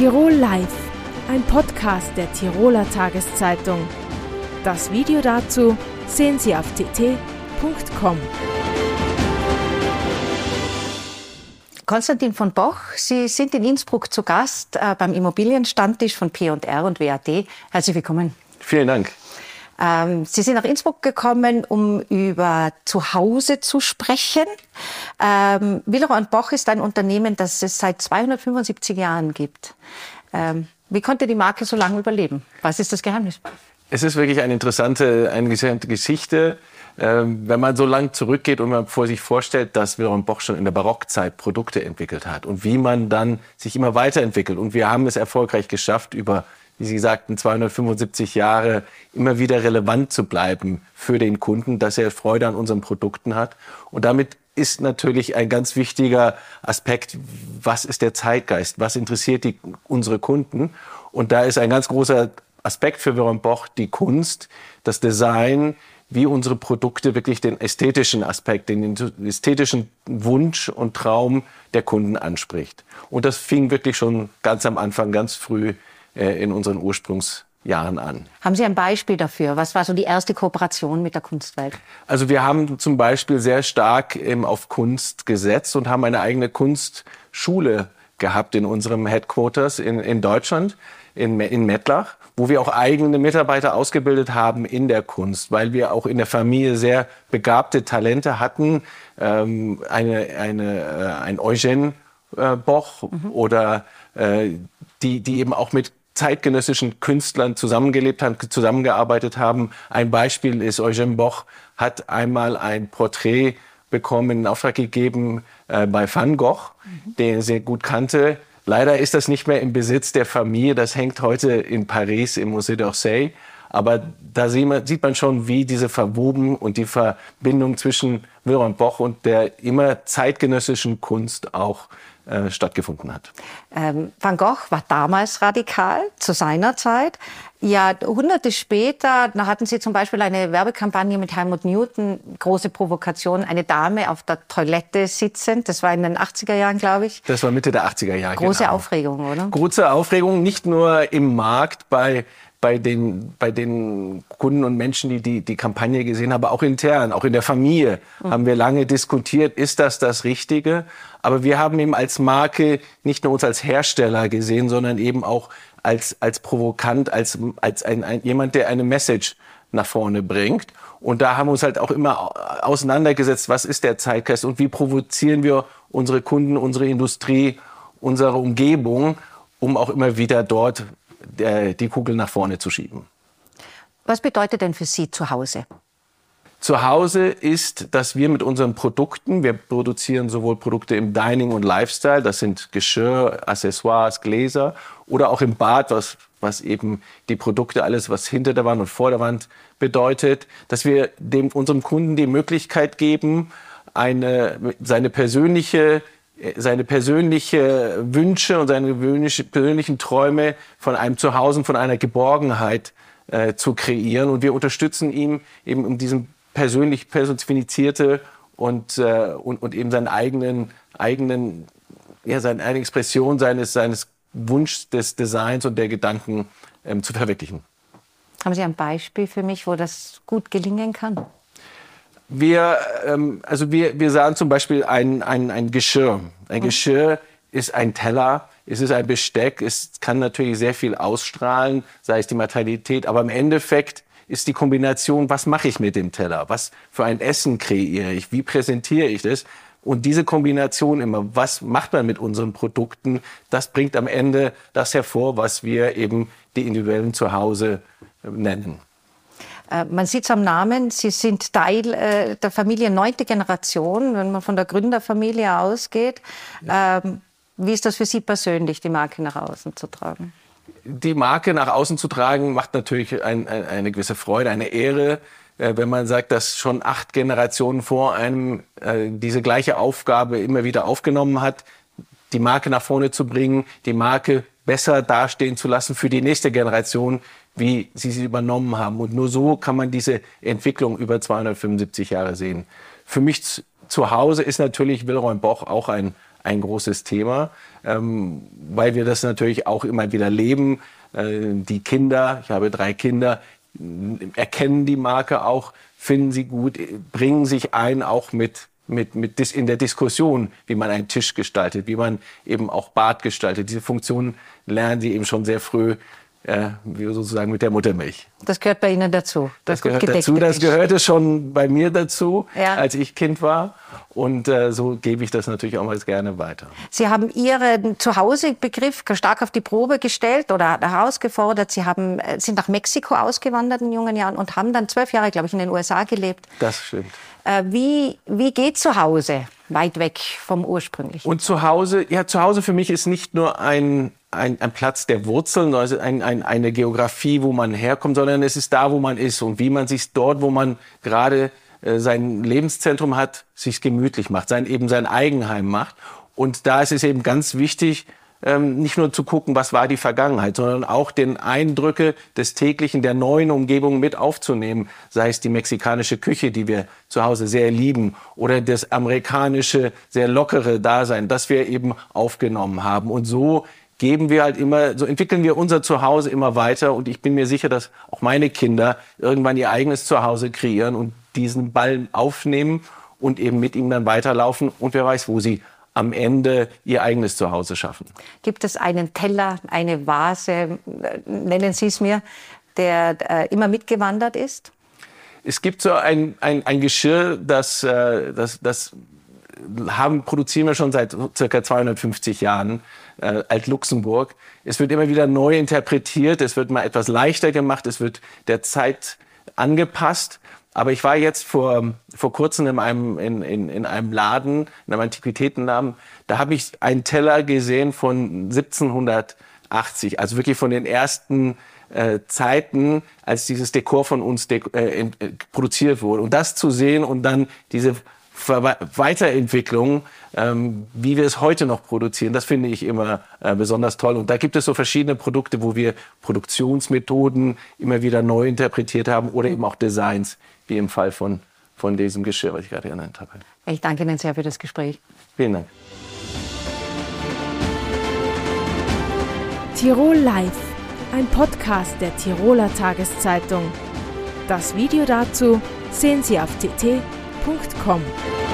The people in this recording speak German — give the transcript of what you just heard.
Tirol Live, ein Podcast der Tiroler Tageszeitung. Das Video dazu sehen Sie auf tt.com. Konstantin von Boch, Sie sind in Innsbruck zu Gast äh, beim Immobilienstammtisch von P&R und WAD. Herzlich willkommen. Vielen Dank. Ähm, Sie sind nach Innsbruck gekommen, um über Zuhause zu sprechen. Ähm, Willeroy und Boch ist ein Unternehmen, das es seit 275 Jahren gibt. Ähm, wie konnte die Marke so lange überleben? Was ist das Geheimnis? Es ist wirklich eine interessante, eine interessante Geschichte. Ähm, wenn man so lang zurückgeht und man vor sich vorstellt, dass Wilhelm Boch schon in der Barockzeit Produkte entwickelt hat und wie man dann sich immer weiterentwickelt. Und wir haben es erfolgreich geschafft, über wie Sie sagten, 275 Jahre immer wieder relevant zu bleiben für den Kunden, dass er Freude an unseren Produkten hat. Und damit ist natürlich ein ganz wichtiger Aspekt, was ist der Zeitgeist, was interessiert die, unsere Kunden. Und da ist ein ganz großer Aspekt für Wilhelm Boch die Kunst, das Design, wie unsere Produkte wirklich den ästhetischen Aspekt, den ästhetischen Wunsch und Traum der Kunden anspricht. Und das fing wirklich schon ganz am Anfang, ganz früh äh, in unseren Ursprungsjahren an. Haben Sie ein Beispiel dafür? Was war so die erste Kooperation mit der Kunstwelt? Also wir haben zum Beispiel sehr stark ähm, auf Kunst gesetzt und haben eine eigene Kunstschule gehabt in unserem Headquarters in, in Deutschland, in, in Mettlach, wo wir auch eigene Mitarbeiter ausgebildet haben in der Kunst, weil wir auch in der Familie sehr begabte Talente hatten. Ähm, eine, eine, äh, ein Eugène äh, Boch mhm. oder äh, die, die eben auch mit zeitgenössischen Künstlern zusammengelebt haben, zusammengearbeitet haben. Ein Beispiel ist Eugène Boch hat einmal ein Porträt bekommen, in Auftrag gegeben äh, bei Van Gogh, mhm. den er sehr gut kannte. Leider ist das nicht mehr im Besitz der Familie. Das hängt heute in Paris im Musée d'Orsay. Aber da sieht man schon, wie diese Verwoben und die Verbindung zwischen Wilhelm Boch und der immer zeitgenössischen Kunst auch äh, stattgefunden hat. Ähm, Van Gogh war damals radikal zu seiner Zeit. Jahrhunderte später, da hatten Sie zum Beispiel eine Werbekampagne mit Helmut Newton, große Provokation, eine Dame auf der Toilette sitzend. Das war in den 80er Jahren, glaube ich. Das war Mitte der 80er Jahre. Große genau. Aufregung, oder? Große Aufregung, nicht nur im Markt bei bei den, bei den Kunden und Menschen, die, die die Kampagne gesehen haben, auch intern, auch in der Familie, mhm. haben wir lange diskutiert, ist das das Richtige? Aber wir haben eben als Marke nicht nur uns als Hersteller gesehen, sondern eben auch als, als Provokant, als, als ein, ein, jemand, der eine Message nach vorne bringt. Und da haben wir uns halt auch immer auseinandergesetzt, was ist der Zeitgeist und wie provozieren wir unsere Kunden, unsere Industrie, unsere Umgebung, um auch immer wieder dort die Kugel nach vorne zu schieben. Was bedeutet denn für Sie zu Hause? Zu Hause ist, dass wir mit unseren Produkten, wir produzieren sowohl Produkte im Dining und Lifestyle, das sind Geschirr, Accessoires, Gläser oder auch im Bad, was, was eben die Produkte, alles was hinter der Wand und vor der Wand bedeutet, dass wir dem, unserem Kunden die Möglichkeit geben, eine, seine persönliche seine persönliche Wünsche und seine persönlichen Träume von einem Zuhause, von einer Geborgenheit äh, zu kreieren. Und wir unterstützen ihn eben um diesen persönlich personifizierte und, äh, und, und eben seinen eigenen, eigenen, ja, seine eigene Expression seines, seines Wunsch des Designs und der Gedanken ähm, zu verwirklichen. Haben Sie ein Beispiel für mich, wo das gut gelingen kann? Wir, ähm, also wir, wir sahen zum Beispiel ein, ein, ein Geschirr. Ein mhm. Geschirr ist ein Teller, es ist ein Besteck, es kann natürlich sehr viel ausstrahlen, sei es die Materialität, aber im Endeffekt ist die Kombination, was mache ich mit dem Teller? Was für ein Essen kreiere ich? Wie präsentiere ich das? Und diese Kombination immer, was macht man mit unseren Produkten, das bringt am Ende das hervor, was wir eben die individuellen Zuhause nennen. Äh, man sieht es am Namen, Sie sind Teil äh, der Familie neunte Generation, wenn man von der Gründerfamilie ausgeht. Ja. Ähm, wie ist das für Sie persönlich, die Marke nach außen zu tragen? Die Marke nach außen zu tragen, macht natürlich ein, ein, eine gewisse Freude, eine Ehre, äh, wenn man sagt, dass schon acht Generationen vor einem äh, diese gleiche Aufgabe immer wieder aufgenommen hat, die Marke nach vorne zu bringen, die Marke besser dastehen zu lassen für die nächste Generation, wie sie sie übernommen haben. Und nur so kann man diese Entwicklung über 275 Jahre sehen. Für mich zu Hause ist natürlich Wilhelm Boch auch ein, ein großes Thema, ähm, weil wir das natürlich auch immer wieder leben. Äh, die Kinder, ich habe drei Kinder, erkennen die Marke auch, finden sie gut, bringen sich ein, auch mit mit, mit in der Diskussion, wie man einen Tisch gestaltet, wie man eben auch Bad gestaltet. Diese Funktionen lernen sie eben schon sehr früh wie sozusagen mit der Muttermilch. Das gehört bei Ihnen dazu. Das, das gehört dazu. Das gehörte schon bei mir dazu, ja. als ich Kind war. Und äh, so gebe ich das natürlich auch mal gerne weiter. Sie haben Ihren Zuhause-Begriff stark auf die Probe gestellt oder herausgefordert. Sie haben, äh, sind nach Mexiko ausgewandert in jungen Jahren und haben dann zwölf Jahre, glaube ich, in den USA gelebt. Das stimmt. Äh, wie, wie geht zu Hause weit weg vom ursprünglichen? Und zu Hause, ja, zu Hause für mich ist nicht nur ein, ein, ein Platz der Wurzeln, also ein, ein, eine Geografie, wo man herkommt, sondern es ist da, wo man ist und wie man sich dort, wo man gerade äh, sein Lebenszentrum hat, sich gemütlich macht, sein eben sein Eigenheim macht. Und da ist es eben ganz wichtig, ähm, nicht nur zu gucken, was war die Vergangenheit, sondern auch den Eindrücke des täglichen, der neuen Umgebung mit aufzunehmen. Sei es die mexikanische Küche, die wir zu Hause sehr lieben, oder das amerikanische, sehr lockere Dasein, das wir eben aufgenommen haben. Und so geben wir halt immer, so entwickeln wir unser Zuhause immer weiter. Und ich bin mir sicher, dass auch meine Kinder irgendwann ihr eigenes Zuhause kreieren und diesen Ball aufnehmen und eben mit ihm dann weiterlaufen. Und wer weiß, wo sie am Ende ihr eigenes Zuhause schaffen. Gibt es einen Teller, eine Vase, nennen Sie es mir, der äh, immer mitgewandert ist? Es gibt so ein, ein, ein Geschirr, das, äh, das, das haben, produzieren wir schon seit circa 250 Jahren, äh, Alt-Luxemburg. Es wird immer wieder neu interpretiert, es wird mal etwas leichter gemacht, es wird der Zeit angepasst. Aber ich war jetzt vor, vor kurzem in einem, in, in, in einem Laden, in einem Antiquitätenladen, da habe ich einen Teller gesehen von 1780, also wirklich von den ersten äh, Zeiten, als dieses Dekor von uns äh, äh, produziert wurde. Und das zu sehen und dann diese Weiterentwicklung, ähm, wie wir es heute noch produzieren, das finde ich immer äh, besonders toll. Und da gibt es so verschiedene Produkte, wo wir Produktionsmethoden immer wieder neu interpretiert haben oder eben auch Designs, wie im Fall von, von diesem Geschirr, was ich gerade genannt habe. Ich danke Ihnen sehr für das Gespräch. Vielen Dank. Tirol Live, ein Podcast der Tiroler Tageszeitung. Das Video dazu sehen Sie auf tt.com.